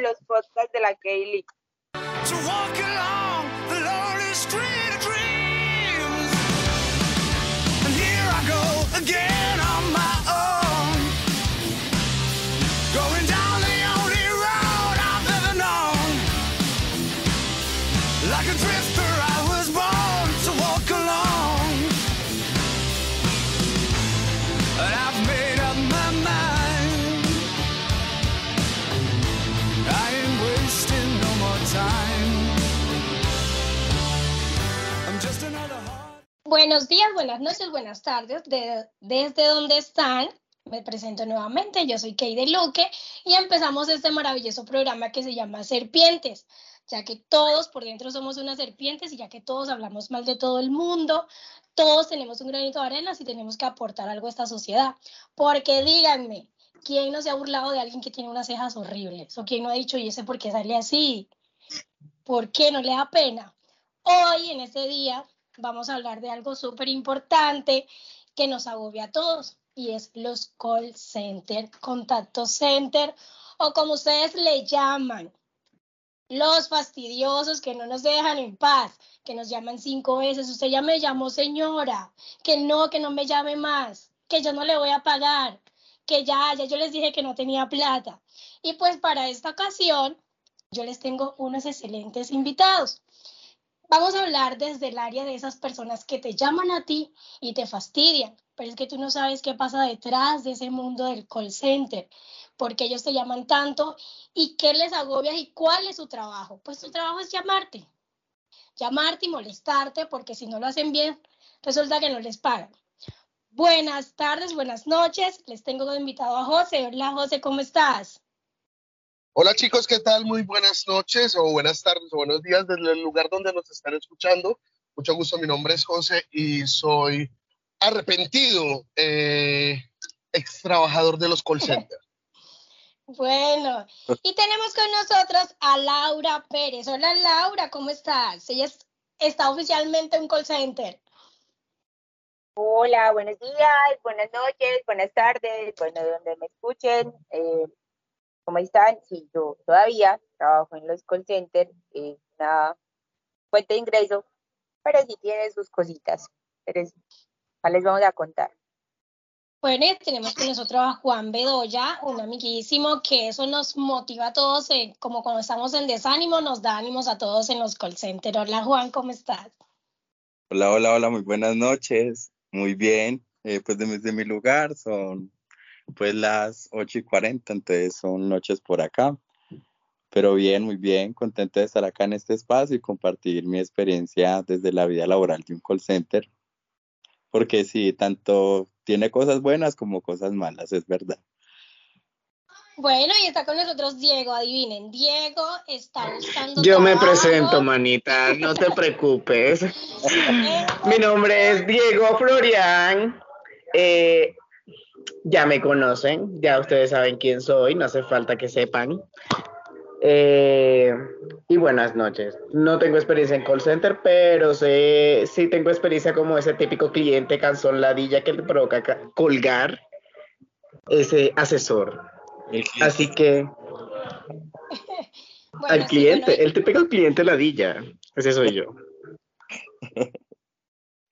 los podcasts de la Kaylee. Buenos días, buenas noches, buenas tardes. desde donde están, me presento nuevamente. Yo soy Kay Luque y empezamos este maravilloso programa que se llama Serpientes, ya que todos por dentro somos unas serpientes y ya que todos hablamos mal de todo el mundo, todos tenemos un granito de arena y tenemos que aportar algo a esta sociedad. Porque díganme, ¿quién no se ha burlado de alguien que tiene unas cejas horribles? ¿O quién no ha dicho, y ese por qué sale así? ¿Por qué no le da pena? Hoy, en este día, vamos a hablar de algo súper importante que nos agobia a todos y es los call center, contacto center o como ustedes le llaman, los fastidiosos que no nos dejan en paz, que nos llaman cinco veces, usted ya me llamó señora, que no, que no me llame más, que yo no le voy a pagar, que ya, ya yo les dije que no tenía plata. Y pues para esta ocasión yo les tengo unos excelentes invitados. Vamos a hablar desde el área de esas personas que te llaman a ti y te fastidian, pero es que tú no sabes qué pasa detrás de ese mundo del call center, porque ellos te llaman tanto y qué les agobia y cuál es su trabajo. Pues su trabajo es llamarte, llamarte y molestarte, porque si no lo hacen bien, resulta que no les pagan. Buenas tardes, buenas noches. Les tengo invitado a José. Hola José, ¿cómo estás? Hola chicos, ¿qué tal? Muy buenas noches o buenas tardes o buenos días desde el lugar donde nos están escuchando. Mucho gusto, mi nombre es José y soy arrepentido eh, ex trabajador de los call centers. Bueno, y tenemos con nosotros a Laura Pérez. Hola Laura, ¿cómo estás? Ella está oficialmente en call center. Hola, buenos días, buenas noches, buenas tardes, bueno, donde me escuchen. Eh, ¿Cómo están? Sí, yo todavía trabajo en los call centers, es una fuente de ingreso, pero sí tiene sus cositas. Pero ya les vamos a contar. Bueno, tenemos con nosotros a Juan Bedoya, un amiguísimo que eso nos motiva a todos, como cuando estamos en desánimo, nos da ánimos a todos en los call centers. Hola Juan, ¿cómo estás? Hola, hola, hola, muy buenas noches. Muy bien, eh, pues desde mi lugar son pues las 8 y 40, entonces son noches por acá. Pero bien, muy bien, contento de estar acá en este espacio y compartir mi experiencia desde la vida laboral de un call center. Porque sí, tanto tiene cosas buenas como cosas malas, es verdad. Bueno, y está con nosotros Diego, adivinen, Diego está buscando. Yo me presento, manita, no te preocupes. Mi nombre es Diego Florian. Eh, ya me conocen, ya ustedes saben quién soy, no hace falta que sepan. Eh, y buenas noches. No tengo experiencia en call center, pero sé, sí tengo experiencia como ese típico cliente canzón ladilla que le provoca colgar ese asesor. Así que al cliente, el típico cliente ladilla, ese soy yo.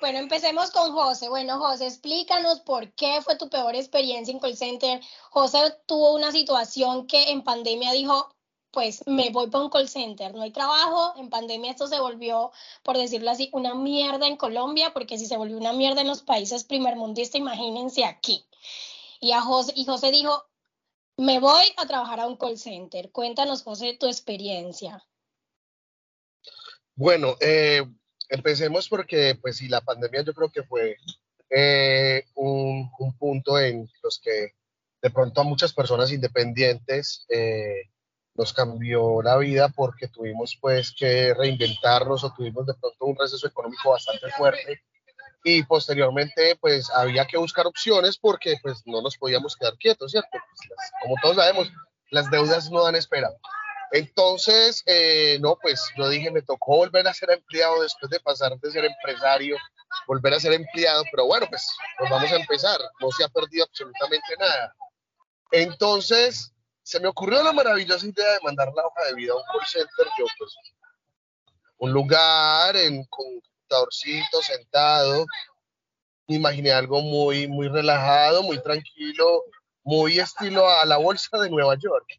Bueno, empecemos con José. Bueno, José, explícanos por qué fue tu peor experiencia en call center. José tuvo una situación que en pandemia dijo, pues me voy para un call center, no hay trabajo, en pandemia esto se volvió, por decirlo así, una mierda en Colombia, porque si se volvió una mierda en los países primermundistas, imagínense aquí. Y, a José, y José dijo, me voy a trabajar a un call center. Cuéntanos, José, tu experiencia. Bueno, eh, Empecemos porque, pues sí, la pandemia yo creo que fue eh, un, punto en los que de pronto a muchas personas independientes eh, nos cambió la vida porque tuvimos pues que reinventarnos o tuvimos de pronto un receso económico bastante fuerte y posteriormente pues había que buscar opciones porque pues no nos podíamos quedar quietos, ¿cierto? Pues, como todos sabemos, las deudas no dan espera. Entonces, eh, no, pues yo dije, me tocó volver a ser empleado después de pasar de ser empresario, volver a ser empleado, pero bueno, pues, vamos a empezar, no se ha perdido absolutamente nada. Entonces, se me ocurrió la maravillosa idea de mandar la hoja de vida a un call center. Yo, pues, un lugar en, computadorcito sentado. Me imaginé algo muy, muy relajado, muy tranquilo, muy estilo a la bolsa de Nueva York.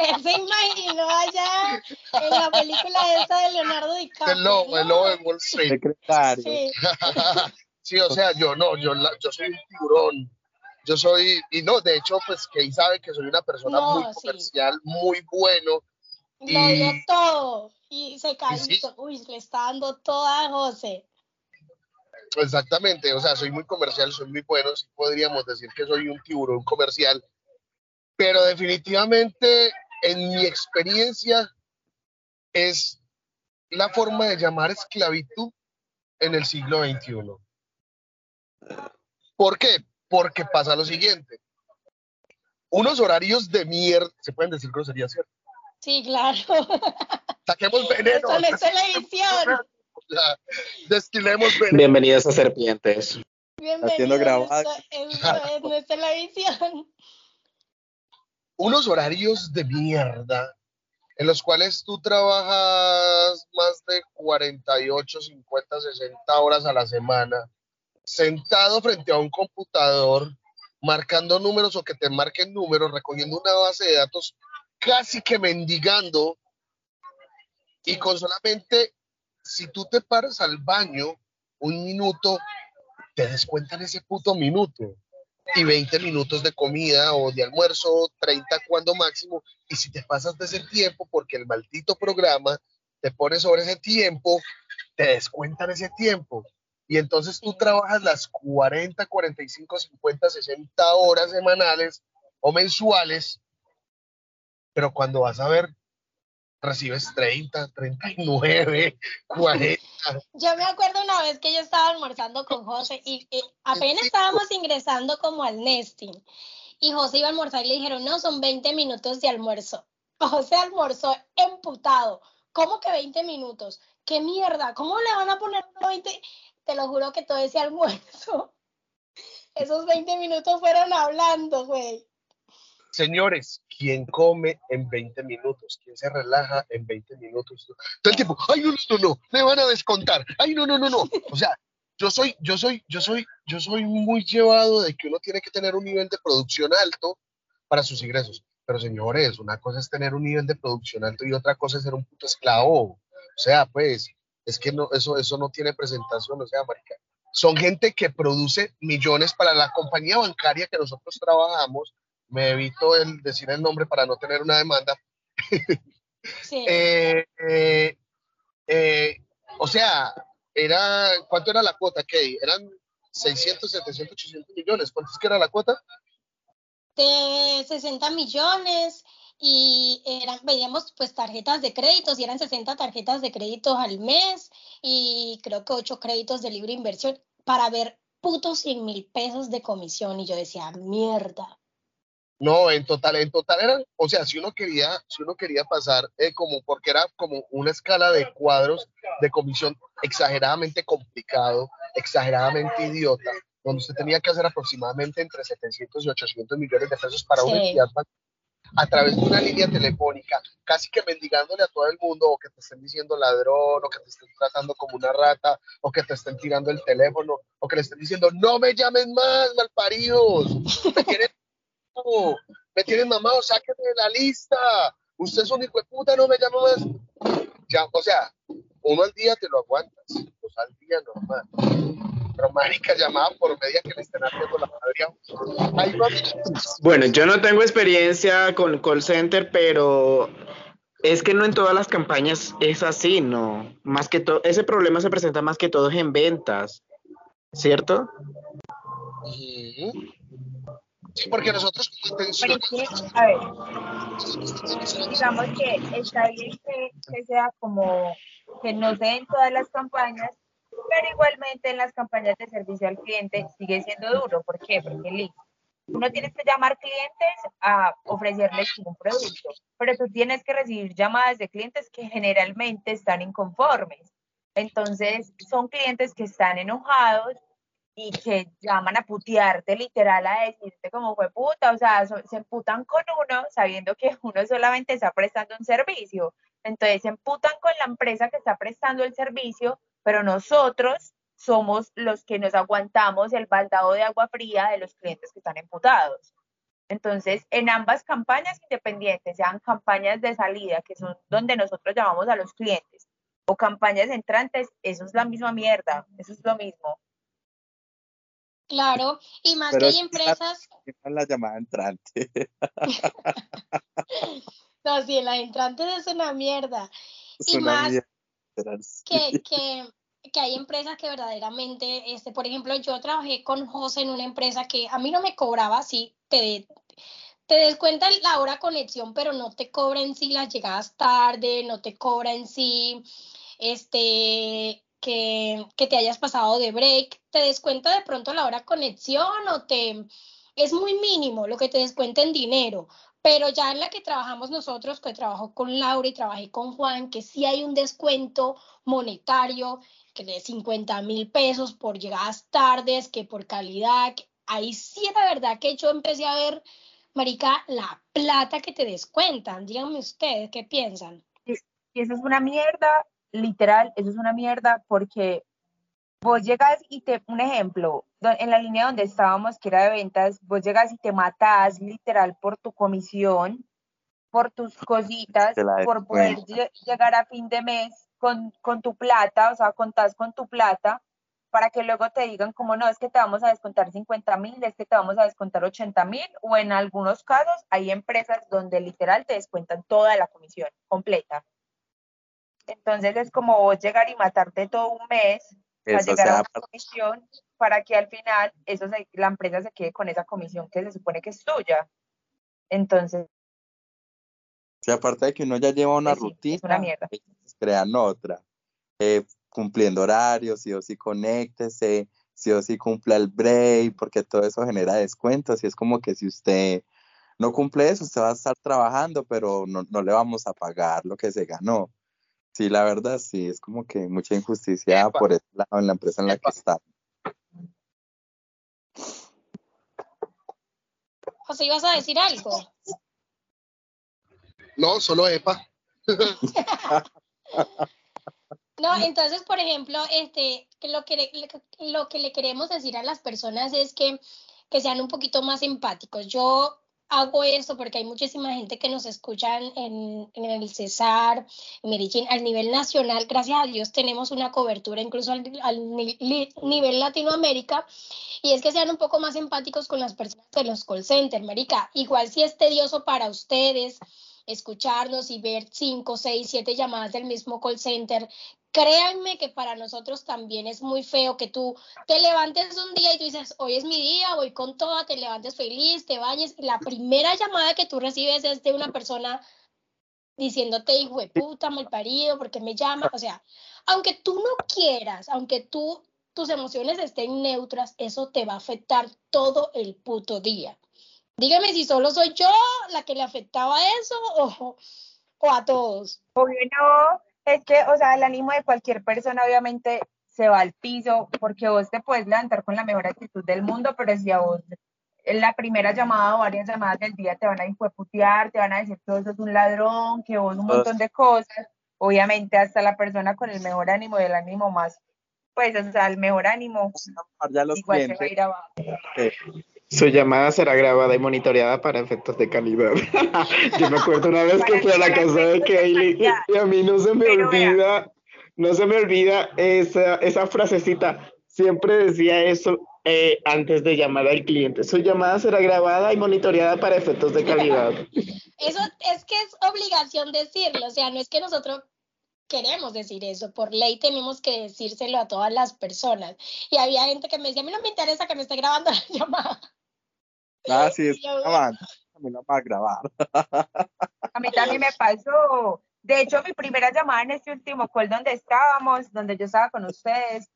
Él se imaginó allá en la película esa de Leonardo DiCaprio. El lobo, el lobo de Wall Street. Secretario. Sí. Sí, o sea, yo no, yo, la- yo soy un tiburón. Yo soy, y no, de hecho, pues que sabe que soy una persona No, muy sí. comercial, muy bueno. Lo dio todo. Y se cayó. sí. Uy, le está dando toda a José. Exactamente, o sea, soy muy comercial, soy muy bueno, sí podríamos decir que soy un tiburón comercial, pero definitivamente en mi experiencia es la forma de llamar esclavitud en el siglo XXI. ¿Por qué? Porque pasa lo siguiente. Unos horarios de mierda, se pueden decir groserías, ¿cierto? Sí, claro. Saquemos veneno. Eso es televisión. sea, destilemos veneno. Bienvenidos a Serpientes. Bienvenido. grabado. Esto, esto es, no es televisión. unos horarios de mierda en los cuales tú trabajas más de 48, 50, 60 horas a la semana, sentado frente a un computador, marcando números o que te marquen números, recogiendo una base de datos, casi que mendigando, y con solamente, si tú te paras al baño un minuto, te descuentan ese puto minuto y 20 minutos de comida o de almuerzo, 30 cuando máximo, y si te pasas de ese tiempo, porque el maldito programa te pone sobre ese tiempo, te descuentan ese tiempo. Y entonces tú trabajas las 40, 45, 50, 60 horas semanales o mensuales, pero cuando vas a ver, recibes 30, 39, 40. Yo me acuerdo una vez que yo estaba almorzando con José y, y apenas estábamos ingresando como al nesting y José iba a almorzar y le dijeron, no, son 20 minutos de almuerzo. José almorzó emputado. ¿Cómo que 20 minutos? ¿Qué mierda? ¿Cómo le van a poner 20? Te lo juro que todo ese almuerzo, esos 20 minutos fueron hablando, güey. Señores, ¿quién come en 20 minutos? ¿Quién se relaja en 20 minutos? Todo el tiempo, ay, no, no, no, me van a descontar. Ay, no, no, no, no. O sea, yo soy, yo soy, yo soy, yo soy muy llevado de que uno tiene que tener un nivel de producción alto para sus ingresos. Pero señores, una cosa es tener un nivel de producción alto y otra cosa es ser un puto esclavo. O sea, pues, es que no, eso, eso no tiene presentación, o sea, marica. Son gente que produce millones para la compañía bancaria que nosotros trabajamos. Me evito el decir el nombre para no tener una demanda. Sí. Eh, eh, eh, o sea, era, ¿cuánto era la cuota, Kay? Eran 600, 700, 800 millones. ¿Cuánto es que era la cuota? de 60 millones y eran, veíamos pues tarjetas de créditos y eran 60 tarjetas de créditos al mes y creo que 8 créditos de libre inversión para ver putos 100 mil pesos de comisión y yo decía, mierda. No, en total, en total eran, o sea, si uno quería, si uno quería pasar eh, como, porque era como una escala de cuadros de comisión exageradamente complicado, exageradamente idiota, donde usted tenía que hacer aproximadamente entre 700 y 800 millones de pesos para una Sí. entidad bancaria a través de una línea telefónica, casi que mendigándole a todo el mundo, o que te estén diciendo ladrón, o que te estén tratando como una rata, o que te estén tirando el teléfono, o que le estén diciendo, no me llamen más, malparidos, me tienen, me tienen mamado, sáquenme de la lista, usted es un hijo de puta, no me llama más. Ya, o sea, uno al día te lo aguantas, dos al día normal. Pero marica llamada por media que le estén haciendo la madre Bueno, yo no tengo experiencia con call center, pero es que no en todas las campañas es así, ¿no? Más que todo, ese problema se presenta más que todo en ventas, ¿cierto? Ujú. Sí, porque nosotros como Pero atención, es que, a ver, digamos que está bien que, que sea como que no se en todas las campañas, pero igualmente en las campañas de servicio al cliente sigue siendo duro. ¿Por qué? Porque listo. Uno tienes que llamar clientes a ofrecerles un producto, pero tú tienes que recibir llamadas de clientes que generalmente están inconformes. Entonces, son clientes que están enojados y que llaman a putearte literal a decirte como fue puta, o sea, se emputan con uno sabiendo que uno solamente está prestando un servicio. Entonces se emputan con la empresa que está prestando el servicio, pero nosotros somos los que nos aguantamos el baldado de agua fría de los clientes que están emputados. Entonces, en ambas campañas independientes, sean campañas de salida, que son donde nosotros llamamos a los clientes, o campañas entrantes, eso es la misma mierda, eso es lo mismo. Claro, y más que hay empresas. La llamada entrante. no, sí, la entrante es una mierda. y más que, que, que, hay empresas que verdaderamente, este, por ejemplo, yo trabajé con José en una empresa que a mí no me cobraba, sí, te, te descuenta la hora conexión, pero no te cobra en sí las llegadas tarde, no te cobra en sí este que, te hayas pasado de break, te descuenta de pronto la hora conexión o te es muy mínimo lo que te descuenta en dinero, pero ya en la que trabajamos nosotros, que trabajo con Laura y trabajé con Juan, que sí hay un descuento monetario que de 50 mil pesos por llegadas tardes, que por calidad, ahí sí era verdad que yo empecé a ver, Marica, la plata que te descuentan. Díganme ustedes, ¿qué piensan? Y es una mierda literal, eso es una mierda porque vos llegas y te, un ejemplo, en la línea donde estábamos, que era de ventas, vos llegas y te matas literal por tu comisión, por tus cositas, por poder llegar a fin de mes con, con tu plata, o sea, contás con tu plata, para que luego te digan como no, es que te vamos a descontar 50 mil, es que te vamos a descontar 80 mil, o en algunos casos hay empresas donde literal te descuentan toda la comisión completa. Entonces es como vos llegar y matarte todo un mes para llegar a una comisión para que al final eso la empresa se quede con esa comisión que se supone que es tuya. Entonces. Sí, aparte de que uno ya lleva una pues rutina, una mierda. crean otra. Eh, cumpliendo horarios, sí o sí conéctese, sí o sí cumpla el break, porque todo eso genera descuentos y es como que si usted no cumple eso, usted va a estar trabajando, pero no, no le vamos a pagar lo que se ganó. Sí, la verdad sí, es como que mucha injusticia por ese lado en la empresa en la que está. José, ¿ibas a decir algo? No, solo EPA. no, entonces, por ejemplo, este, lo que, lo que le queremos decir a las personas es que, que sean un poquito más empáticos. Yo hago esto porque hay muchísima gente que nos escucha en, en, el Cesar, en Medellín, al nivel nacional. Gracias a Dios tenemos una cobertura incluso al, al nivel Latinoamérica. Y es que sean un poco más empáticos con las personas de los call centers, América. Igual si es tedioso para ustedes escucharnos y ver cinco, seis, siete llamadas del mismo call center, créanme que para nosotros también es muy feo que tú te levantes un día y tú dices, hoy es mi día, voy con toda, te levantes feliz, te bañes, la primera llamada que tú recibes es de una persona diciéndote, hijo de puta, mal parido, porque me llama, o sea, aunque tú no quieras, aunque tú, tus emociones estén neutras, eso te va a afectar todo el puto día. Dígame si solo soy yo la que le afectaba eso o, o a todos. Obvio no, es que, o sea, el ánimo de cualquier persona obviamente se va al piso porque vos te puedes levantar con la mejor actitud del mundo, pero si a vos en la primera llamada o varias llamadas del día te van a infoputear, te van a decir que vos sos un ladrón, que vos un montón de cosas, obviamente hasta la persona con el mejor ánimo y el ánimo más, pues, o sea, el mejor ánimo, igual se va a ir abajo. Su llamada será grabada y monitoreada para efectos de calidad. Yo me acuerdo una vez que fui a la casa de Kaylee y a mí no se me olvida, no se me olvida esa, esa frasecita. Siempre decía eso eh, antes de llamar al cliente. Su llamada será grabada y monitoreada para efectos de calidad. Eso es que es obligación decirlo, o sea, no es que nosotros queremos decir eso, por ley tenemos que decírselo a todas las personas. Y había gente que me decía, a mí no me interesa que me esté grabando la llamada. Ah, sí, es grabando. A mí no va a grabar. A mí también me pasó. De hecho, mi primera llamada en este último call donde estábamos, donde yo estaba con ustedes,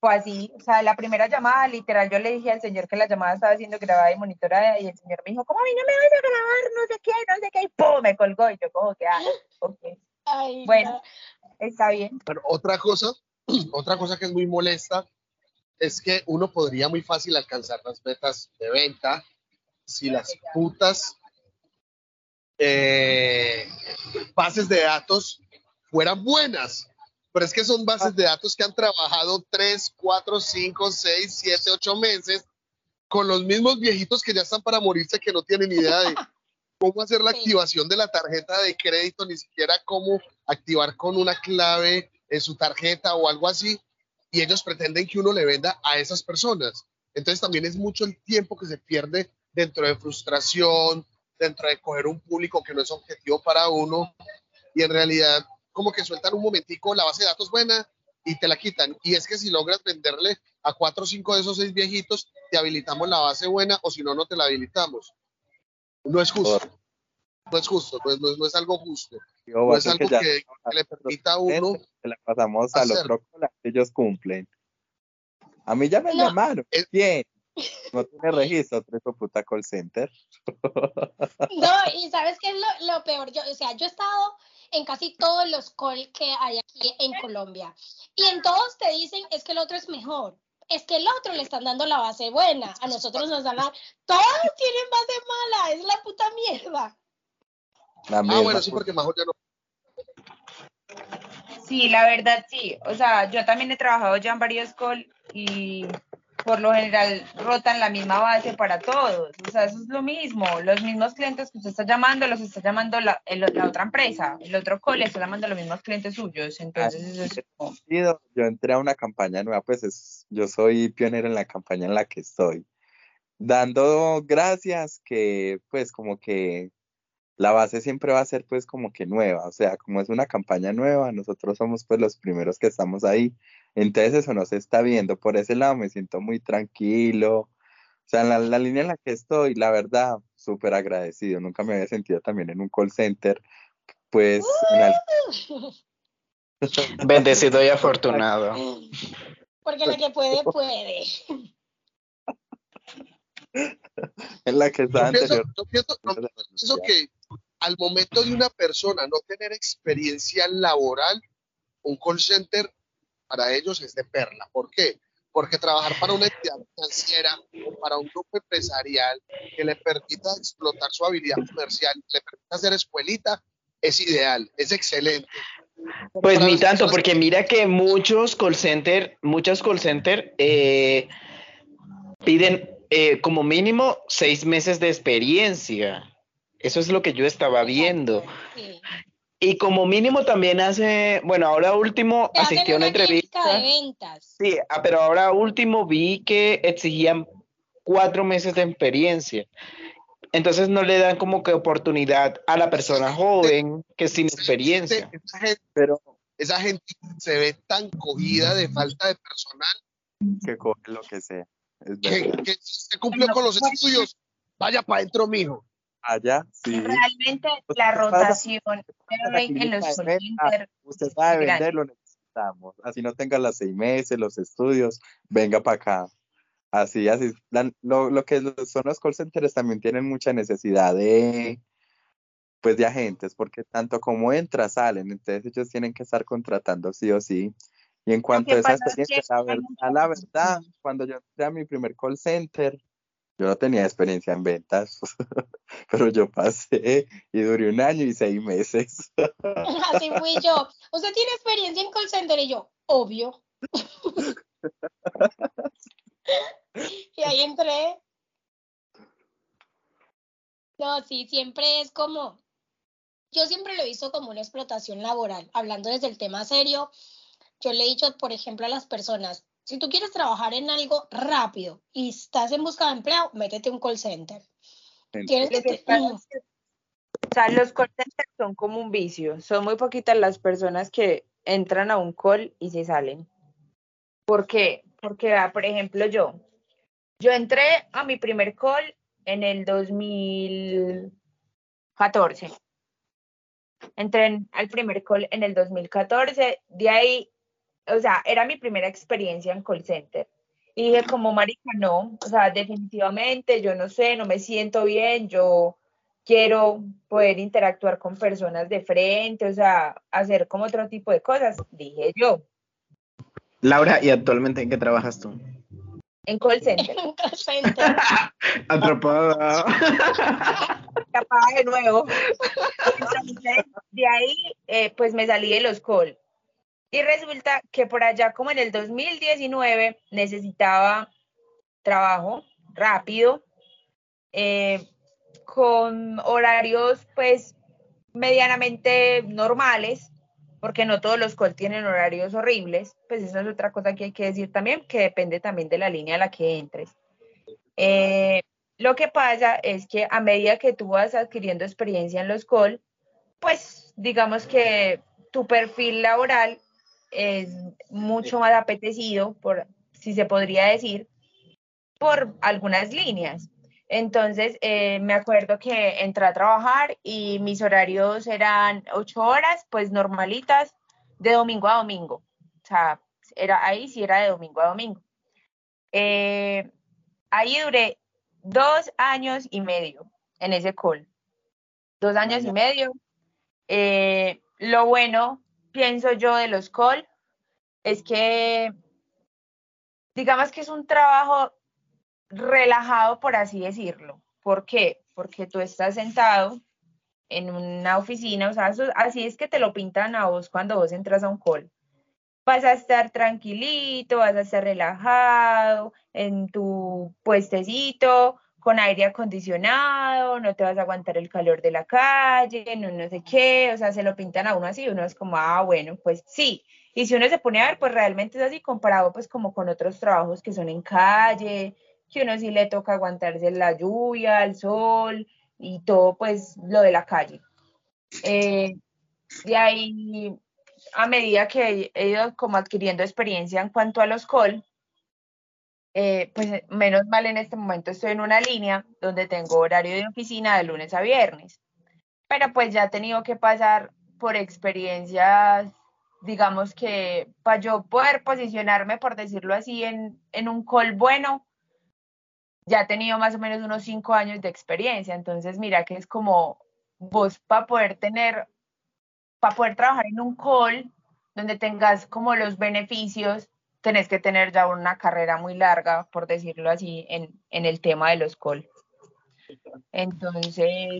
fue así. O sea, la primera llamada, literal, yo le dije al señor que la llamada estaba siendo grabada y monitorada, y el señor me dijo, ¿cómo a mí no me vas a grabar? No sé qué, no sé qué, y ¡pum! Me colgó, y yo como que, ah, ok. bueno, está bien. Pero otra cosa, otra cosa que es muy molesta es que uno podría muy fácil alcanzar las metas de venta si las putas eh, bases de datos fueran buenas. Pero es que son bases de datos que han trabajado 3, 4, 5, 6, 7, 8 meses con los mismos viejitos que ya están para morirse que no tienen idea de cómo hacer la activación de la tarjeta de crédito, ni siquiera cómo activar con una clave en su tarjeta o algo así. Y ellos pretenden que uno le venda a esas personas. Entonces también es mucho el tiempo que se pierde dentro de frustración, dentro de coger un público que no es objetivo para uno. Y en realidad como que sueltan un momentico la base de datos buena y te la quitan. Y es que si logras venderle a cuatro o cinco de esos seis viejitos, te habilitamos la base buena o si no, no te la habilitamos. No es justo. No es justo, no es, algo justo. no es algo que, le permita a uno. La pasamos a los que ellos cumplen. A mí ya me llamaron. ¿Quién? No tiene registro, tres puta call center. No, y sabes qué es lo, lo, peor, yo, o sea, yo he estado en casi todos los call que hay aquí en Colombia. Y en todos te dicen, es que el otro es mejor. Es que el otro le están dando la base buena. A nosotros nos dan la... Todos tienen base mala. Es la puta mierda. ah, bueno, sí, porque mejor ya no... Sí, la verdad sí. O sea, yo también he trabajado ya en varios call y por lo general rotan la misma base para todos. O sea, eso es lo mismo. Los mismos clientes que usted está llamando, los está llamando la, la otra empresa. El otro cole está llamando a los mismos clientes suyos. Entonces, eso es... Yo entré a una campaña nueva, pues es, yo soy pionero en la campaña en la que estoy. Dando gracias que, pues, como que la base siempre va a ser, pues, como que nueva. O sea, como es una campaña nueva, nosotros somos, pues, los primeros que estamos ahí entonces eso no se está viendo. Por ese lado me siento muy tranquilo. O sea, en la, línea en la que estoy, la verdad, súper agradecido. Nunca me había sentido también en un call center. Pues... Bendecido y afortunado. Porque la que puede, puede. en la que está anterior. Yo pienso que al momento de una persona no tener experiencia laboral, un call center para ellos es de perla. ¿Por qué? Porque trabajar para una entidad financiera o para un grupo empresarial que le permita explotar su habilidad comercial, le permita hacer escuelita, es ideal, es excelente. Pues ni tanto, porque mira que muchos call center, muchos call center eh, piden eh, como mínimo seis meses de experiencia. Eso es lo que yo estaba viendo. Y como mínimo también hace, bueno, ahora último asistió a una, entrevista. De ventas. Sí, ah, pero ahora último vi que exigían cuatro meses de experiencia. Entonces no le dan como que oportunidad a la persona joven que sin experiencia. Esa gente, pero esa gente se ve tan cogida de falta de personal. Que coge lo que sea. que, que se cumplió con los estudios. Vaya para adentro, mijo allá. Sí. Realmente la rotación en los Usted sabe vender, lo necesitamos. Así no tenga las seis meses, los estudios, venga para acá. Así, así. lo, lo, que son los call centers también tienen mucha necesidad de, pues, de agentes, porque tanto como entra, salen. Entonces ellos tienen que estar contratando sí o sí. Y en cuanto a esa experiencia, la verdad, la verdad, cuando yo entré a mi primer call center, yo no tenía experiencia en ventas, pero yo pasé y duré un año y seis meses. Así fui yo. ¿Usted tiene experiencia en call center? Y yo, obvio. y ahí entré. No, sí, siempre es como, yo siempre lo he visto como una explotación laboral, hablando desde el tema serio. Yo le he dicho, por ejemplo, a las personas, si tú quieres trabajar en algo rápido y estás en busca de empleo, métete un call center. O sea, los call centers son como un vicio. Son muy poquitas las personas que entran a un call y se salen. ¿Por qué? Porque, ah, por ejemplo, yo, yo entré a mi primer call en el 2014. Entré al primer call en el 2014. De ahí o sea, era mi primera experiencia en call center. Y dije, como marica, no, o sea, definitivamente yo no sé, no me siento bien, yo quiero poder interactuar con personas de frente, o sea, hacer como otro tipo de cosas, dije yo. Laura, ¿y actualmente en qué trabajas tú? En call center. En call center. Atrapada. Atrapada de nuevo. Entonces, de ahí, eh, pues me salí de los call. Y resulta que por allá, como en el 2019, necesitaba trabajo rápido, eh, con horarios, pues, medianamente normales, porque no todos los call tienen horarios horribles, pues esa es otra cosa que hay que decir también, que depende también de la línea a la que entres. Eh, lo que pasa es que a medida que tú vas adquiriendo experiencia en los call, pues digamos que tu perfil laboral es mucho más apetecido, por, si se podría decir, por algunas líneas. Entonces, eh, me acuerdo que entré a trabajar y mis horarios eran ocho horas, pues normalitas, de domingo a domingo. O sea, era, ahí sí era de domingo a domingo. Eh, ahí duré dos años y medio en ese call. Dos años y medio. Eh, lo bueno, pienso yo, de los call es que, digamos que es un trabajo relajado, por así decirlo. ¿Por qué? Porque tú estás sentado en una oficina, o sea, así es que te lo pintan a vos cuando vos entras a un call. Vas a estar tranquilito, vas a estar relajado en tu puestecito, con aire acondicionado, no te vas a aguantar el calor de la calle, no, no sé qué, o sea, se lo pintan a uno así, uno es como, ah, bueno, pues sí. Y si uno se pone a ver, pues realmente es así comparado pues como con otros trabajos que son en calle, que uno sí le toca aguantarse la lluvia, el sol y todo pues lo de la calle. Eh, de ahí, a medida que he ido como adquiriendo experiencia en cuanto a los call, eh, pues menos mal en este momento estoy en una línea donde tengo horario de oficina de lunes a viernes, pero pues ya he tenido que pasar por experiencias, digamos que para yo poder posicionarme, por decirlo así, en, en un call bueno, ya he tenido más o menos unos cinco años de experiencia, entonces mira que es como vos para poder tener, para poder trabajar en un call donde tengas como los beneficios, tenés que tener ya una carrera muy larga, por decirlo así, en, en el tema de los call. Entonces...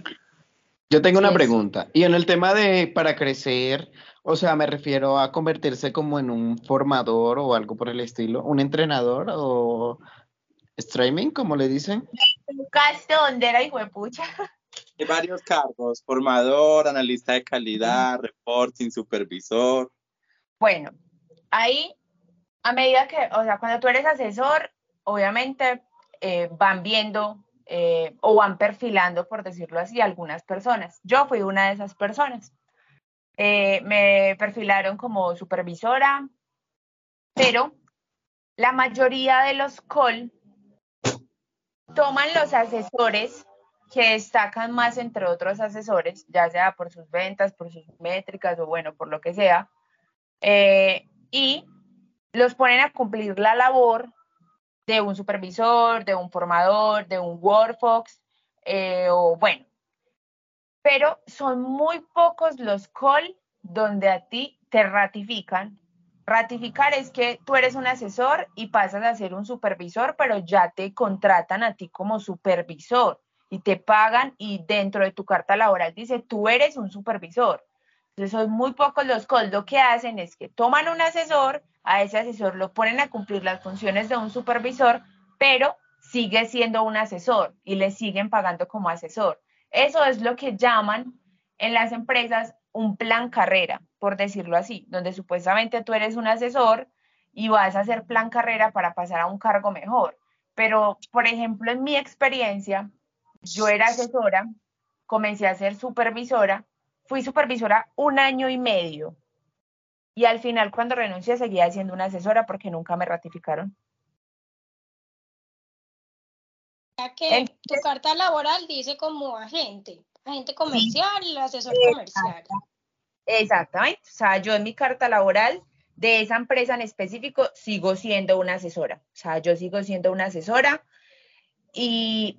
Yo tengo una pregunta. Y en el tema de para crecer, o sea, me refiero a convertirse como en un formador o algo por el estilo, un entrenador o streaming, como le dicen. ¿Dónde era hijo de pucha. Hay varios cargos, formador, analista de calidad, reporting, supervisor. Bueno, ahí, a medida que, o sea, cuando tú eres asesor, obviamente eh, van viendo eh, o van perfilando, por decirlo así, algunas personas. Yo fui una de esas personas. Eh, me perfilaron como supervisora, pero la mayoría de los call toman los asesores que destacan más entre otros asesores, ya sea por sus ventas, por sus métricas o bueno, por lo que sea, eh, y los ponen a cumplir la labor de un supervisor, de un formador, de un workfox, eh, o bueno, pero son muy pocos los call donde a ti te ratifican Ratificar es que tú eres un asesor y pasas a ser un supervisor, pero ya te contratan a ti como supervisor y te pagan y dentro de tu carta laboral dice tú eres un supervisor. Entonces son muy pocos los calls. Lo que hacen es que toman un asesor, a ese asesor lo ponen a cumplir las funciones de un supervisor, pero sigue siendo un asesor y le siguen pagando como asesor. Eso es lo que llaman en las empresas un plan carrera, por decirlo así, donde supuestamente tú eres un asesor y vas a hacer plan carrera para pasar a un cargo mejor. Pero, por ejemplo, en mi experiencia, yo era asesora, comencé a ser supervisora, fui supervisora un año y medio y al final cuando renuncié seguía siendo una asesora porque nunca me ratificaron. Ya que tu carta laboral dice como agente agente comercial, sí. asesor comercial. Exactamente. O sea, yo en mi carta laboral de esa empresa en específico sigo siendo una asesora. O sea, yo sigo siendo una asesora y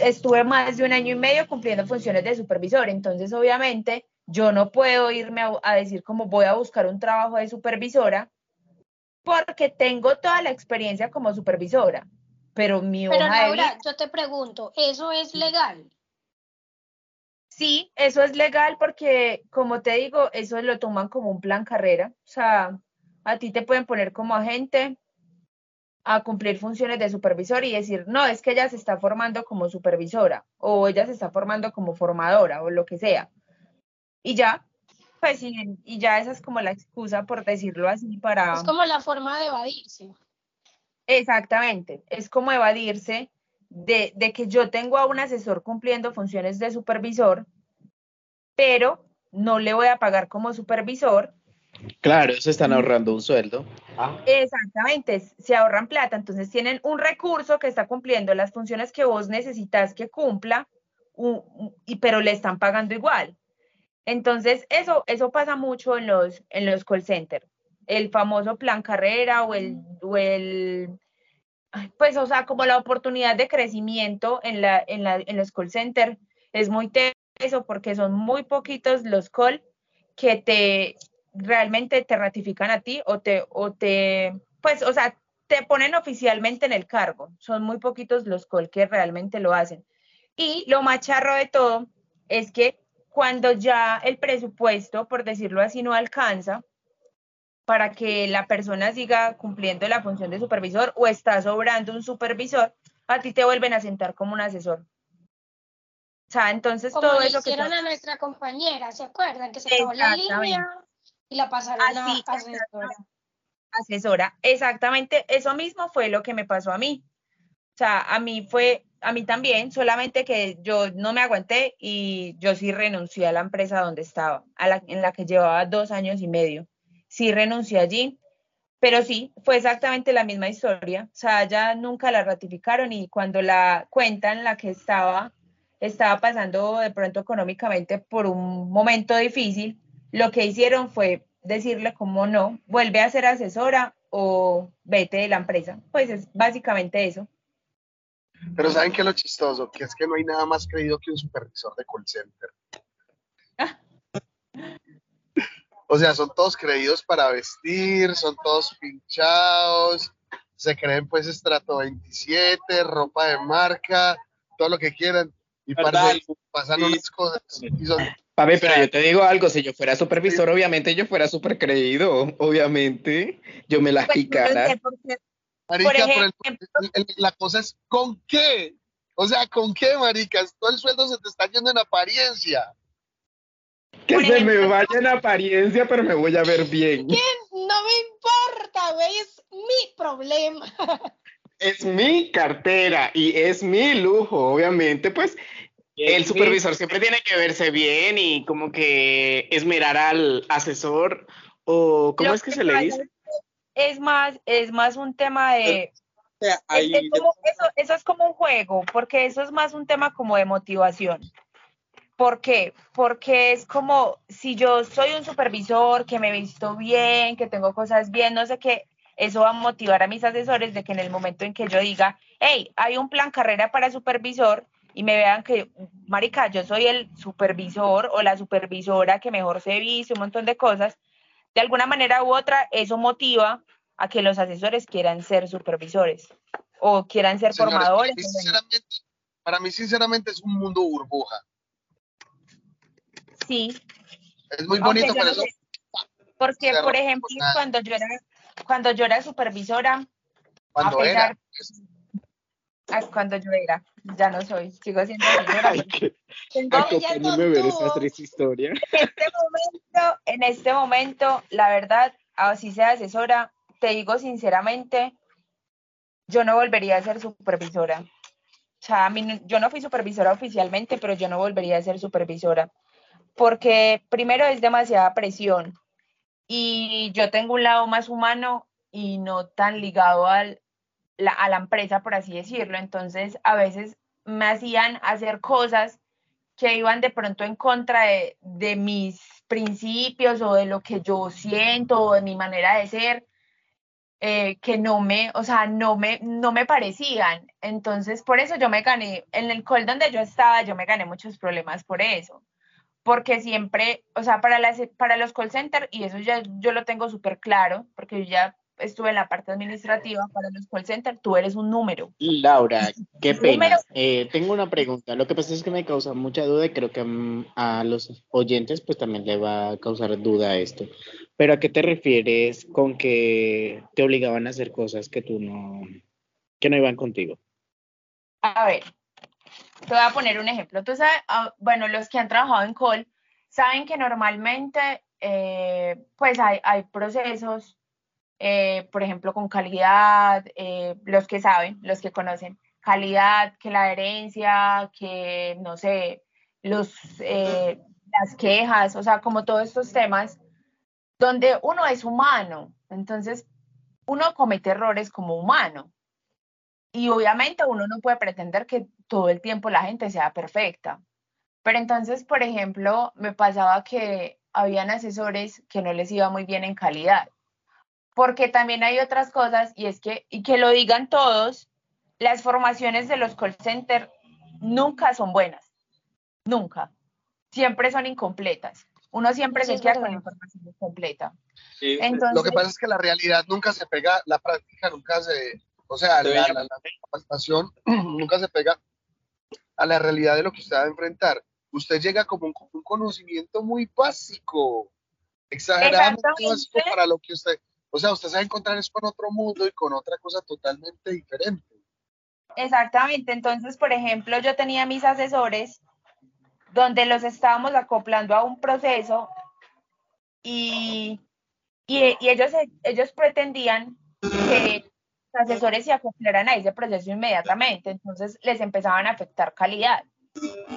estuve más de un año y medio cumpliendo funciones de supervisor. Entonces, obviamente, yo no puedo irme a, a decir como voy a buscar un trabajo de supervisora porque tengo toda la experiencia como supervisora. pero mi Pero hoja de Laura, vida- yo te pregunto, ¿eso es legal? Sí, eso es legal porque, como te digo, eso lo toman como un plan carrera. O sea, a ti te pueden poner como agente a cumplir funciones de supervisor y decir, no, es que ella se está formando como supervisora o ella se está formando como formadora o lo que sea. Y ya, pues sí, y ya esa es como la excusa, por decirlo así, para... Es como la forma de evadirse. Exactamente, es como evadirse de, de que yo tengo a un asesor cumpliendo funciones de supervisor, pero no le voy a pagar como supervisor. Claro, se están ahorrando un sueldo. Exactamente, se ahorran plata, entonces tienen un recurso que está cumpliendo las funciones que vos necesitas que cumpla, y, pero le están pagando igual. Entonces, eso, eso pasa mucho en los, en los call centers. El famoso plan carrera o el, o el, pues, o sea, como la oportunidad de crecimiento en, la, en, la, en los call centers es muy teso porque son muy poquitos los call que te realmente te ratifican a ti o te, o te, pues, o sea, te ponen oficialmente en el cargo. Son muy poquitos los que realmente lo hacen. Y lo más charro de todo es que cuando ya el presupuesto, por decirlo así, no alcanza para que la persona siga cumpliendo la función de supervisor o está sobrando un supervisor, a ti te vuelven a sentar como un asesor. O sea, entonces Como todo eso que hicieron a nuestra compañera, ¿se acuerdan? Que se acabó la línea y la pasaron Así, a asesora. asesora. Exactamente, eso mismo fue lo que me pasó a mí. O sea, a mí fue, a mí también, solamente que yo no me aguanté y yo sí renuncié a la empresa donde estaba, a la, en la que llevaba dos años y medio. Sí renuncié allí, pero sí, fue exactamente la misma historia. O sea, ya nunca la ratificaron y cuando la cuenta en la que estaba, estaba pasando de pronto económicamente por un momento difícil, lo que hicieron fue decirle como no, vuelve a ser asesora o vete de la empresa. Pues es básicamente eso. Pero ¿saben qué es lo chistoso? Que es que no hay nada más creído que un supervisor de call center. O sea, son todos creídos para vestir, son todos pinchados, se creen pues estrato 27, ropa de marca, todo lo que quieran. Y parce, pasan Sí. unas cosas y son Papi, pero yo te digo algo, si yo fuera supervisor, obviamente yo fuera súper creído, obviamente, yo me las Pues, picara. qué. Marica, Por pero el- el- el- la cosa es ¿con qué? O sea, ¿con qué, maricas? Todo el sueldo se te está yendo en apariencia. Que se me vaya en apariencia, pero me voy a ver bien. No me importa, güey, es mi problema. Es mi cartera y es mi lujo, obviamente, pues el supervisor siempre tiene que verse bien y como que esmerar al asesor o ¿cómo Lo es que se le dice? Es más, es más un tema de, O sea, Es- ahí es como- eso, eso es como un juego, porque eso es más un tema como de motivación. ¿Por qué? Porque es como si yo soy un supervisor, que me he visto bien, que tengo cosas bien, no sé qué, eso va a motivar a mis asesores de que en el momento en que yo diga, hey, hay un plan carrera para supervisor y me vean que, marica, yo soy el supervisor o la supervisora que mejor se viste, un montón de cosas, de alguna manera u otra, eso motiva a que los asesores quieran ser supervisores o quieran ser Señores, formadores. Para mí, sinceramente, para mí, sinceramente, es un mundo burbuja. sí, Es muy bonito, pero eso. porque por ejemplo, cuando yo era cuando yo era supervisora, Cuando a pesar- era. Cuando yo era, ya no soy, sigo siendo asesora. Ay, acompáñenme a ver esta triste historia. en este momento, en este momento, la verdad, así sea asesora, te digo sinceramente, yo no volvería a ser supervisora. O sea, a mí no- yo no fui supervisora oficialmente, pero yo no volvería a ser supervisora. Porque primero es demasiada presión y yo tengo un lado más humano y no tan ligado al, la- a la empresa, por así decirlo. Entonces, a veces me hacían hacer cosas que iban de pronto en contra de, mis principios o de lo que yo siento o de mi manera de ser, eh, que no me, o sea, no me, no me parecían. Entonces, por eso yo me gané, en el call donde yo estaba, yo me gané muchos problemas por eso. Porque siempre, o sea, para, las, para los call centers, y eso ya yo lo tengo súper claro, porque yo ya estuve en la parte administrativa para los call centers, tú eres un número. Laura, qué pena. Eh, tengo una pregunta. Lo que pasa es que me causa mucha duda y creo que mm, a los oyentes pues también le va a causar duda esto. Pero ¿a qué te refieres con que te obligaban a hacer cosas que tú no, que no iban contigo? A ver, te voy a poner un ejemplo. Tú sabes, ah, bueno, los que han trabajado en call saben que normalmente eh, pues hay, hay procesos eh, por ejemplo, con calidad, eh, los que saben, los que conocen, calidad, que la adherencia, que, no sé, los, eh, las quejas, o sea, como todos estos temas, donde uno es humano, entonces uno comete errores como humano. Y obviamente uno no puede pretender que todo el tiempo la gente sea perfecta. Pero entonces, por ejemplo, me pasaba que habían asesores que no les iba muy bien en calidad porque también hay otras cosas y es que, y que lo digan todos, las formaciones de los call centers nunca son buenas, nunca, siempre son incompletas. Uno siempre se queda con información incompleta. lo que pasa es que la realidad nunca se pega, la práctica nunca se, o sea, la, la, capacitación nunca se pega a la realidad de lo que usted va a enfrentar. Usted llega como un, un conocimiento muy básico, exageradamente básico para lo que usted, o sea, usted se va a encontrar es con otro mundo y con otra cosa totalmente diferente. Exactamente. Entonces, por ejemplo, yo tenía mis asesores donde los estábamos acoplando a un proceso y, y, ellos, ellos pretendían que los asesores se acoplaran a ese proceso inmediatamente. Entonces, les empezaban a afectar calidad.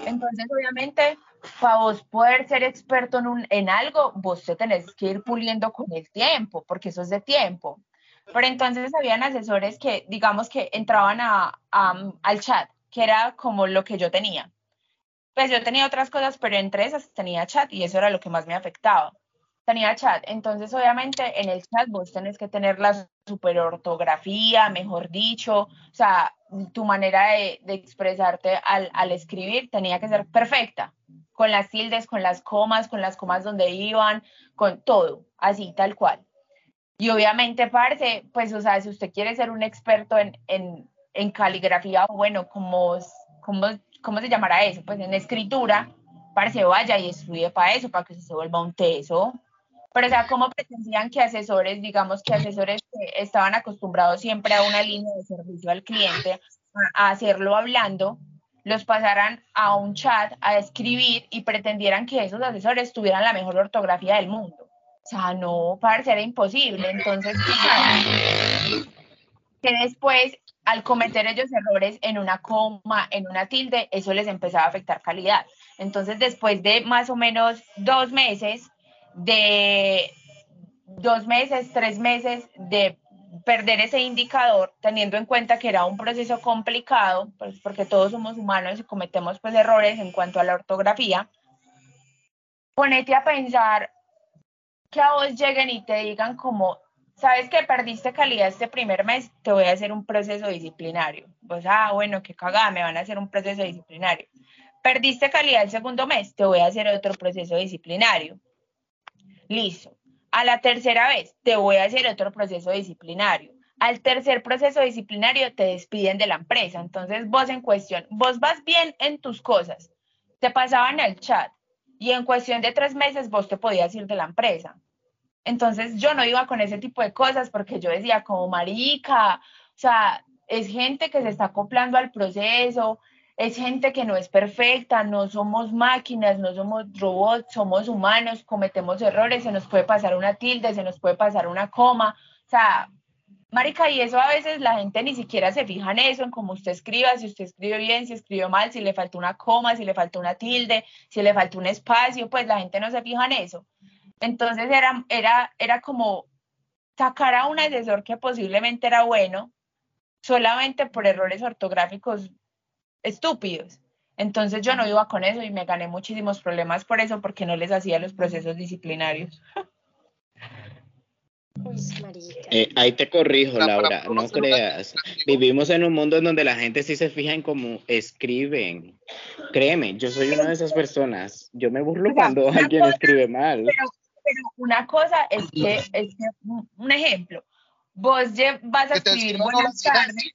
Entonces, obviamente, para vos poder ser experto en, un, en algo, vos te tenés que ir puliendo con el tiempo, porque eso es de tiempo. Pero entonces habían asesores que, digamos que entraban a, al chat, que era como lo que yo tenía. Pues yo tenía otras cosas, pero entre esas tenía chat y eso era lo que más me afectaba. Tenía chat, entonces obviamente en el chat vos tenés que tener la super ortografía, mejor dicho, o sea, tu manera de, de expresarte al, al escribir tenía que ser perfecta con las tildes, con las comas, con las comas donde iban, con todo, así tal cual. Y obviamente, parce, pues, o sea, si usted quiere ser un experto en, en, en caligrafía, bueno, como, como, ¿cómo se llamará eso? Pues en escritura, parce, vaya y estudie para eso, para que se vuelva un teso. Pero, o sea, ¿cómo pretendían que asesores, digamos que asesores que estaban acostumbrados siempre a una línea de servicio al cliente, a hacerlo hablando, los pasaran a un chat a escribir y pretendieran que esos asesores tuvieran la mejor ortografía del mundo. O sea, no, parece era imposible. Entonces, que después, al cometer ellos errores en una coma, en una tilde, eso les empezaba a afectar calidad. Entonces, después de más o menos dos meses, de dos meses, tres meses de perder ese indicador, teniendo en cuenta que era un proceso complicado, pues porque todos somos humanos y cometemos pues errores en cuanto a la ortografía, ponete a pensar que a vos lleguen y te digan como, sabes que perdiste calidad este primer mes, te voy a hacer un proceso disciplinario. Pues, ah, bueno, qué cagada, me van a hacer un proceso disciplinario. Perdiste calidad el segundo mes, te voy a hacer otro proceso disciplinario. Listo a la tercera vez, te voy a hacer otro proceso disciplinario. Al tercer proceso disciplinario, te despiden de la empresa. Entonces, vos en cuestión, vos vas bien en tus cosas. Te pasaban el chat y en cuestión de tres meses vos te podías ir de la empresa. Entonces, yo no iba con ese tipo de cosas porque yo decía como marica, o sea, es gente que se está acoplando al proceso, es gente que no es perfecta, no somos máquinas, no somos robots, somos humanos, cometemos errores, se nos puede pasar una tilde, se nos puede pasar una coma, o sea, marica, y eso a veces la gente ni siquiera se fija en eso, en cómo usted escriba, si usted escribe bien, si escribió mal, si le falta una coma, si le falta una tilde, si le falta un espacio, pues la gente no se fija en eso. Entonces era, era, era como sacar a un asesor que posiblemente era bueno, solamente por errores ortográficos estúpidos. Entonces yo no iba con eso y me gané muchísimos problemas por eso, porque no les hacía los procesos disciplinarios. Eh, ahí te corrijo, Laura, no creas. Vivimos en un mundo en donde la gente sí se fija en cómo escriben. Créeme, yo soy una de esas personas. Yo me burlo cuando alguien escribe mal. Pero, una cosa es que, es que, un ejemplo, vos vas a escribir buenas tardes.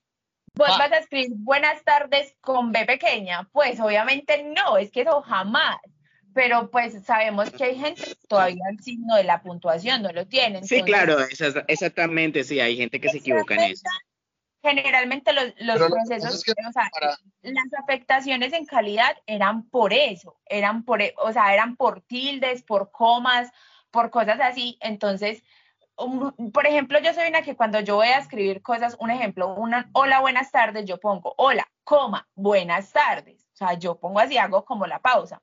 Vos Ah. vas a escribir buenas tardes con B pequeña. Pues obviamente no, es que eso jamás. Pero pues sabemos que hay gente que todavía el signo de la puntuación no lo tiene. Sí, entonces, claro, esa- exactamente, sí, hay gente que se equivoca en eso. Generalmente los, los lo que procesos, es que o sea, para- las afectaciones en calidad eran por eso, eran por, e- o sea, eran por tildes, por comas, por cosas así. Entonces, un- por ejemplo, yo soy una que cuando yo voy a escribir cosas, un ejemplo, una hola, buenas tardes, yo pongo hola, coma, buenas tardes. O sea, yo pongo así, hago como la pausa.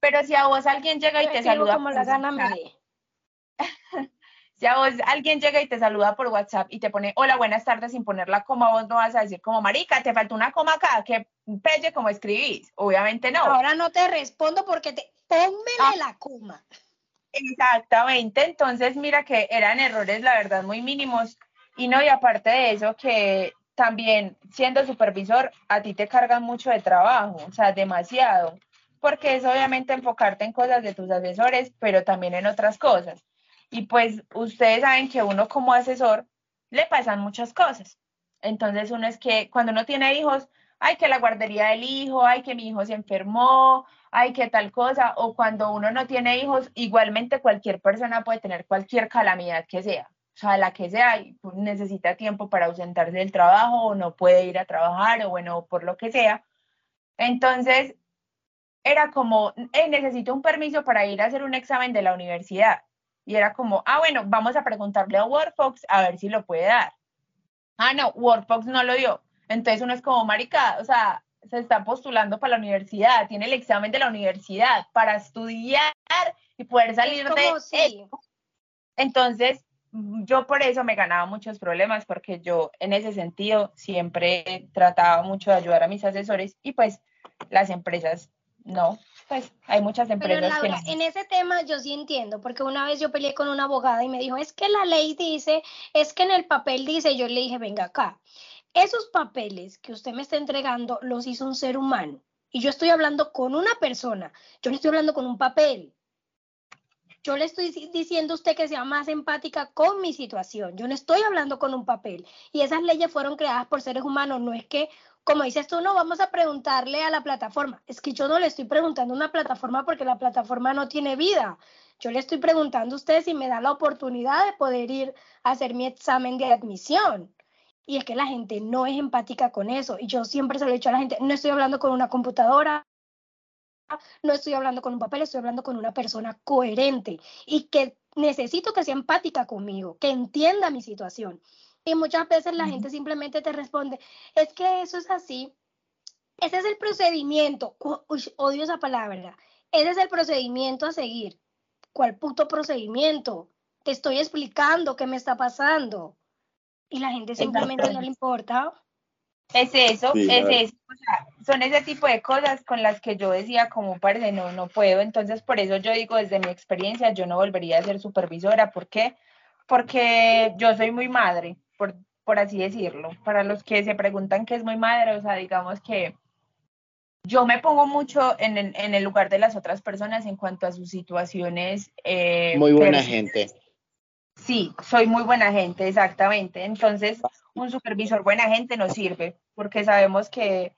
Pero si a vos alguien llega y te saluda como por la gana me si a vos alguien llega y te saluda por WhatsApp y te pone hola, buenas tardes sin poner la coma, vos no vas a decir como marica, te faltó una coma acá, que pelle como escribís. Obviamente no. Ahora no te respondo porque te pónmele Ah. la coma. Exactamente, entonces mira que eran errores, la verdad, muy mínimos. Y no, y aparte de eso, que también siendo supervisor, a ti te cargan mucho de trabajo, o sea, demasiado, porque es obviamente enfocarte en cosas de tus asesores, pero también en otras cosas. Y pues ustedes saben que uno como asesor le pasan muchas cosas. Entonces uno es que cuando uno tiene hijos, hay que la guardería del hijo, hay que mi hijo se enfermó, hay que tal cosa, o cuando uno no tiene hijos, igualmente cualquier persona puede tener cualquier calamidad que sea, o sea, la que sea, y pues, necesita tiempo para ausentarse del trabajo, o no puede ir a trabajar, o bueno, por lo que sea. Entonces, era como, "Eh, necesito un permiso para ir a hacer un examen de la universidad. Y era como, ah, bueno, vamos a preguntarle a WordFox a ver si lo puede dar. Ah, no, WordFox no lo dio. Entonces uno es como, marica, o sea, se está postulando para la universidad, tiene el examen de la universidad para estudiar y poder salir de Entonces, yo por eso me ganaba muchos problemas, porque yo en ese sentido siempre trataba mucho de ayudar a mis asesores y pues las empresas no, pues hay muchas Pero empresas que no. en ese tema yo sí entiendo, porque una vez yo peleé con una abogada y me dijo, es que la ley dice, es que en el papel dice, yo le dije, venga acá, esos papeles que usted me está entregando los hizo un ser humano. Y yo estoy hablando con una persona, yo no estoy hablando con un papel. Yo le estoy di- diciendo a usted que sea más empática con mi situación. Yo no estoy hablando con un papel. Y esas leyes fueron creadas por seres humanos. No es que, como dices tú, no vamos a preguntarle a la plataforma. Es que yo no le estoy preguntando a una plataforma porque la plataforma no tiene vida. Yo le estoy preguntando a usted si me da la oportunidad de poder ir a hacer mi examen de admisión. Y es que la gente no es empática con eso. Y yo siempre se lo he dicho a la gente, no estoy hablando con una computadora, no estoy hablando con un papel, estoy hablando con una persona coherente y que necesito que sea empática conmigo, que entienda mi situación. Y muchas veces la gente simplemente te responde, es que eso es así, ese es el procedimiento, uy, odio esa palabra, ese es el procedimiento a seguir. ¿Cuál puto procedimiento? Te estoy explicando qué me está pasando. Y la gente simplemente no le importa. Es eso, Sí, es claro. eso. O sea, son ese tipo de cosas con las que yo decía como parce, no, no puedo. Entonces, por eso yo digo, desde mi experiencia, yo no volvería a ser supervisora. ¿Por qué? Porque yo soy muy madre, por, por así decirlo. Para los que se preguntan qué es muy madre, o sea, digamos que yo me pongo mucho en el, en el lugar de las otras personas en cuanto a sus situaciones. eh, Muy buena gente. Sí, soy muy buena gente, exactamente. Entonces, un supervisor buena gente no sirve, porque sabemos que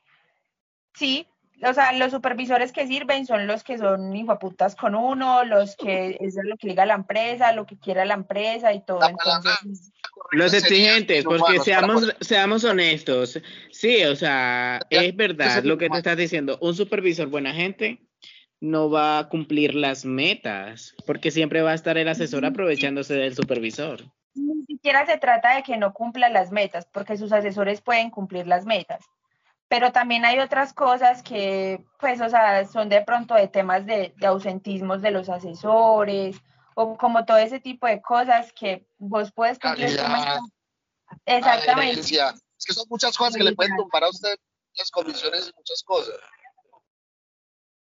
sí, o sea, los supervisores que sirven son los que son hijueputas con uno, los que es lo que diga la empresa, lo que quiera la empresa y todo. Entonces, Los exigentes, porque seamos, seamos honestos. Sí, o sea, es verdad lo que te estás diciendo. Un supervisor buena gente no va a cumplir las metas, porque siempre va a estar el asesor aprovechándose del supervisor. ni siquiera se trata de que no cumpla las metas, porque sus asesores pueden cumplir las metas. Pero también hay otras cosas que, pues, o sea, son de pronto de temas de, de ausentismos de los asesores, o como todo ese tipo de cosas que vos puedes cumplir Calidad. Exactamente. adherencia. Es que son muchas cosas que le pueden tumbar a usted las comisiones y muchas cosas.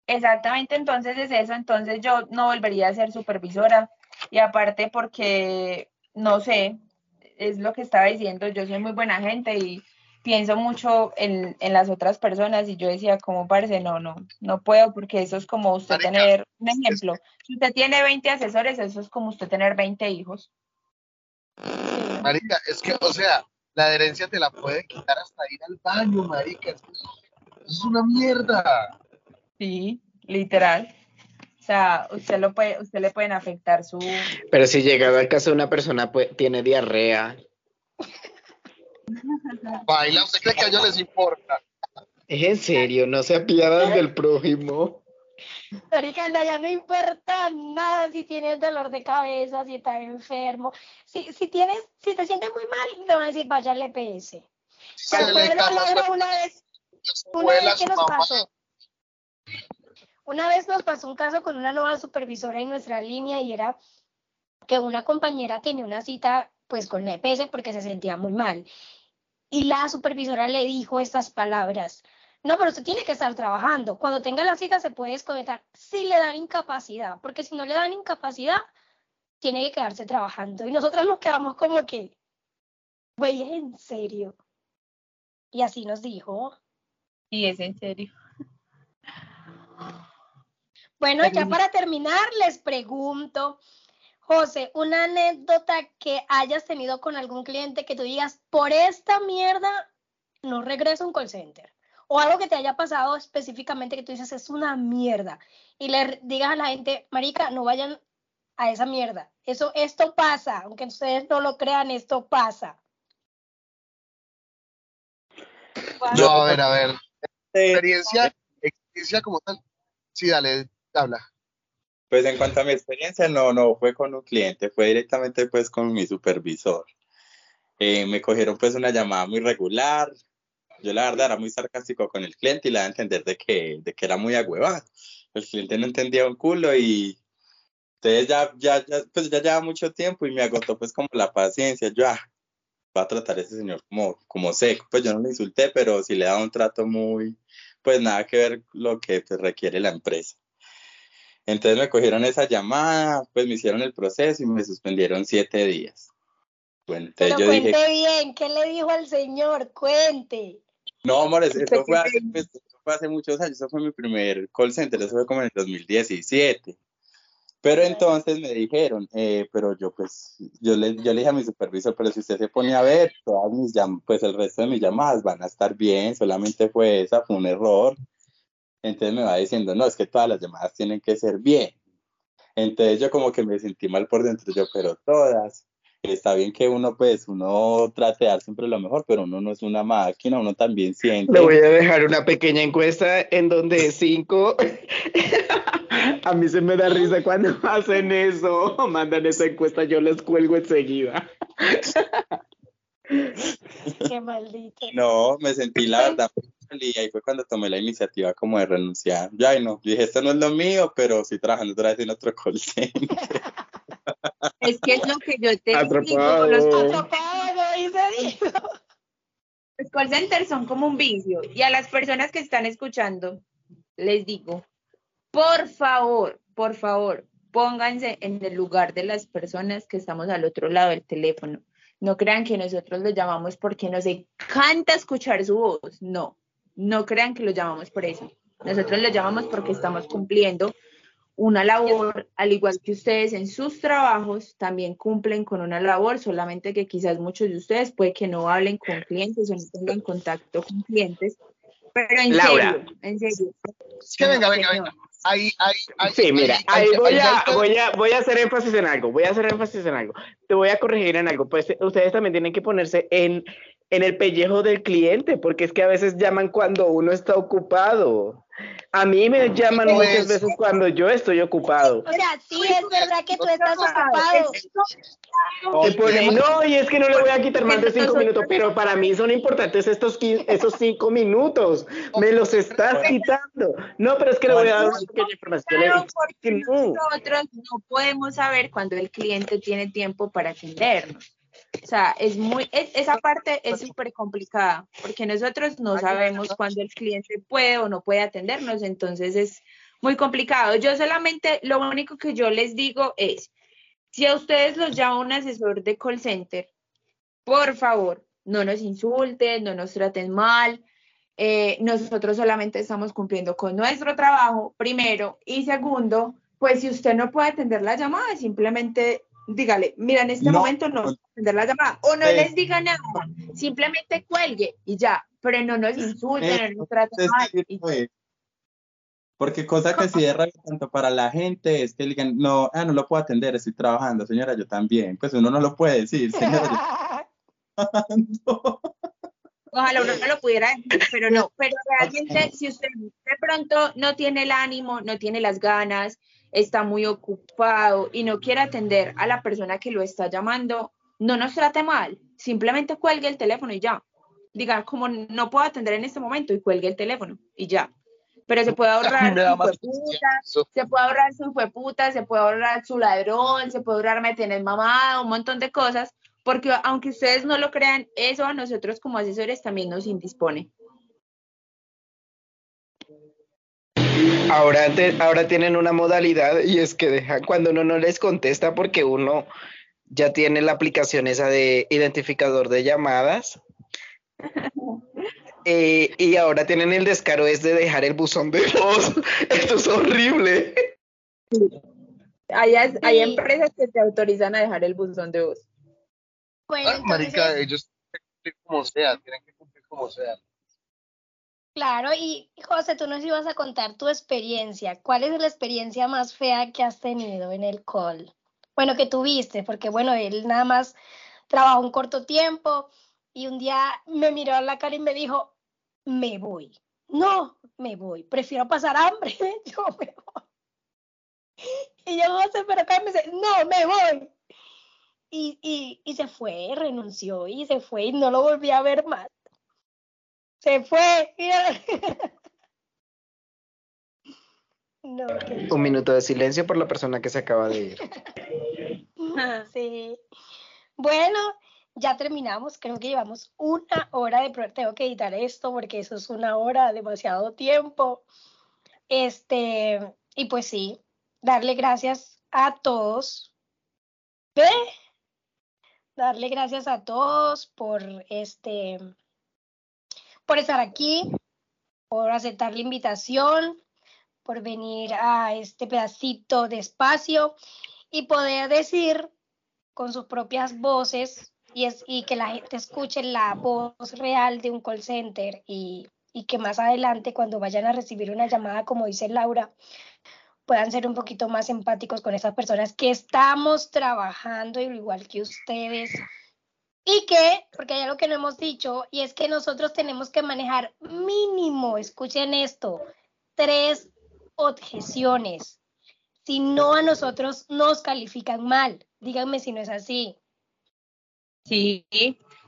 Exactamente, entonces es eso, entonces yo no volvería a ser supervisora y aparte porque, no sé, es lo que estaba diciendo, yo soy muy buena gente y pienso mucho en, en las otras personas y yo decía como parce, no, no, no puedo porque eso es como usted Marica, tener, un ejemplo, si usted tiene 20 asesores, eso es como usted tener 20 hijos. Marica, es que, o sea, la adherencia te la puede quitar hasta ir al baño, marica. Es, es una mierda. Sí, literal. O sea, usted lo puede, usted le pueden afectar su. Pero si llegado al caso de una persona pues, tiene diarrea. Baila, ¿usted cree que a ellos les importa? Es en serio, no se apiadan del prójimo. Marica, no, ya no importa nada si tienes dolor de cabeza, si estás enfermo. Si, si tienes, si te sientes muy mal, te van a decir vaya al EPS. ¿Se le una vez, una vez que nos pasó? Una vez nos pasó un caso con una nueva supervisora en nuestra línea y era que una compañera tenía una cita pues con la EPS porque se sentía muy mal. Y la supervisora le dijo estas palabras. No, pero usted tiene que estar trabajando. Cuando tenga la cita se puede desconectar si le dan incapacidad, porque si no le dan incapacidad, tiene que quedarse trabajando. Y nosotros nos quedamos como que, güey, ¿es en serio? Y así nos dijo. Y es en serio. Bueno, ya para terminar, les pregunto, José, una anécdota que hayas tenido con algún cliente que tú digas, por esta mierda no regreso a un call center. O algo que te haya pasado específicamente que tú dices es una mierda. Y le digas a la gente, Marica, no vayan a esa mierda. Eso, esto pasa, aunque ustedes no lo crean, esto pasa. No, a ver, a ver. Experiencia, experiencia como tal. Sí, dale, habla. Pues en cuanto a mi experiencia, no, no fue con un cliente, fue directamente pues con mi supervisor. Eh, me cogieron pues una llamada muy regular. Yo la verdad era muy sarcástico con el cliente y le daba a entender de que, de que era muy agüevado. El cliente no entendía un culo y entonces ya, ya, ya, pues ya lleva mucho tiempo y me agotó pues como la paciencia. Yo, ah, va a tratar a ese señor como, como seco. Pues yo no le insulté, pero sí le daba un trato muy, pues nada que ver lo que pues, requiere la empresa. Entonces me cogieron esa llamada, pues me hicieron el proceso y me suspendieron siete días. Bueno, entonces Pero yo cuente dije, bien, ¿qué le dijo al señor? Cuente. no, amores, eso fue, hace, pues, eso fue hace muchos años, eso fue mi primer call center, eso fue como en el 2017. Pero entonces me dijeron, eh, pero yo pues, yo le, yo le dije a mi supervisor, pero si usted se pone a ver, todas mis llam- pues el resto de mis llamadas van a estar bien, solamente fue esa, fue un error. Entonces me va diciendo, no, es que todas las llamadas tienen que ser bien. Entonces yo como que me sentí mal por dentro, yo, pero todas. Está bien que uno, pues, uno trate de dar siempre lo mejor, pero uno no es una máquina, uno también siente. Le voy a dejar una pequeña encuesta en donde cinco. a mí se me da risa cuando hacen eso. Mandan esa encuesta, yo les cuelgo enseguida. Qué maldito. No, me sentí la verdad muy y ahí fue cuando tomé la iniciativa como de renunciar. Ya, ay, no, yo dije, esto no es lo mío, pero estoy trabajando otra vez en otro call center. Es que es lo que yo te digo. Los, Atrapado, no hice dicho. los call centers son como un vicio. Y a las personas que están escuchando, les digo, por favor, por favor, pónganse en el lugar de las personas que estamos al otro lado del teléfono. No crean que nosotros los llamamos porque nos encanta escuchar su voz. No, no crean que los llamamos por eso. Nosotros los llamamos porque estamos cumpliendo una labor, al igual que ustedes en sus trabajos también cumplen con una labor, solamente que quizás muchos de ustedes puede que no hablen con clientes o no tengan contacto con clientes, pero en Laura. serio, en serio. Es que venga, No, venga, venga. Ahí, ahí, ahí. Sí, mira, ahí- ahí ahí- voy ahí- a, ahí- voy a, voy a hacer énfasis en algo, voy a hacer énfasis en algo. Te voy a corregir en algo. Pues ustedes también tienen que ponerse en, en el pellejo del cliente, porque es que a veces llaman cuando uno está ocupado. A mí me llaman No muchas es- veces cuando yo estoy ocupado. O sea, sí es verdad que tú estás ocupado. Te ponen, no, y es que no le voy a quitar más de cinco minutos, pero para mí son importantes estos, esos cinco minutos. Me los estás quitando. No, pero es que le voy a dar una pequeña información. Claro, porque No. nosotros no podemos saber cuando el cliente tiene tiempo para atendernos. O sea, es muy, es- esa parte es súper complicada, porque nosotros no sabemos cuándo el cliente puede o no puede atendernos, entonces es muy complicado. Yo solamente, lo único que yo les digo es, si a ustedes los llama un asesor de call center, por favor, no nos insulten, no nos traten mal, eh, nosotros solamente estamos cumpliendo con nuestro trabajo, primero, y segundo, pues si usted no puede atender la llamada, simplemente dígale, mira, en este No. momento no atender la llamada, o no les diga nada, simplemente cuelgue y ya, pero no nos insulten, no nos traten mal. y ya. Decirlo es. Porque cosa que sí es rabia tanto para la gente es que digan, no, ah, no lo puedo atender, estoy trabajando, señora, yo también. Pues uno no lo puede decir, señora, yo. Ojalá uno no lo pudiera decir, pero no. Pero realmente, si usted de pronto no tiene el ánimo, no tiene las ganas, está muy ocupado y no quiere atender a la persona que lo está llamando, no nos trate mal. Simplemente cuelgue el teléfono y ya. Diga, como no puedo atender en este momento y cuelgue el teléfono y ya. Pero se puede ahorrar su Eso. se puede ahorrar su puta, se puede ahorrar su ladrón, se puede ahorrar me tenés mamada, un montón de cosas, porque aunque ustedes no lo crean, eso a nosotros como asesores también nos indispone. Ahora, te- ahora tienen una modalidad y es que dejan cuando uno no les contesta porque uno ya tiene la aplicación esa de identificador de llamadas. Eh, y ahora tienen el descaro es de dejar el buzón de voz. Esto es horrible. Hay, as- hay Sí. empresas que te autorizan a dejar el buzón de voz. Bueno, Ah, marica, entonces, ellos tienen que cumplir como sea, tienen que cumplir como sea. Claro, y José, tú nos ibas a contar tu experiencia. ¿Cuál es la experiencia más fea que has tenido en el call? Bueno, que tuviste, porque bueno, él nada más trabajó un corto tiempo y un día me miró a la cara y me dijo, me voy. No, me voy. Prefiero pasar hambre. Yo me voy. Y yo, José, pero acá me dice, no, me voy. Y, y, y se fue, renunció y se fue y no lo volví a ver más. Se fue. mira. No, qué Un minuto de silencio por la persona que se acaba de ir. Sí. Bueno, ya terminamos. Creo que llevamos una hora de prueba. Tengo que editar esto porque eso es una hora, demasiado tiempo. Este, y pues sí, darle gracias a todos. ¿Ve? Darle gracias a todos por este, por estar aquí, por aceptar la invitación, por venir a este pedacito de espacio y poder decir con sus propias voces y, es, que la gente escuche la voz real de un call center y que más adelante cuando vayan a recibir una llamada, como dice Laura, puedan ser un poquito más empáticos con esas personas que estamos trabajando igual que ustedes. Y que, porque hay algo que no hemos dicho, y es que nosotros tenemos que manejar mínimo, escuchen esto, tres objeciones. Si no a nosotros nos califican mal, díganme si no es así. Sí,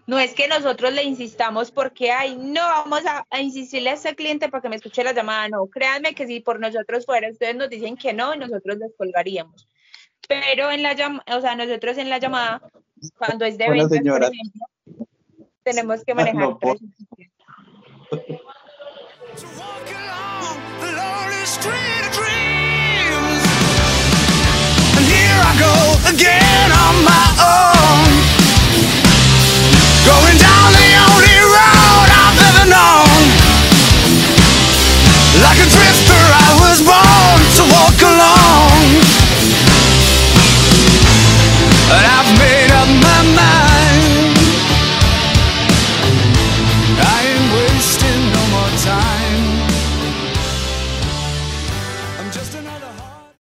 no es que nosotros le insistamos porque, ay, no vamos a, a insistirle a este cliente para que me escuche la llamada, no, créanme que si por nosotros fuera, ustedes nos dicen que no, nosotros les colgaríamos. Pero en la llamada, o sea, nosotros en la llamada, cuando es de bueno, ventas, por ejemplo, tenemos que manejar no, tres like a dream.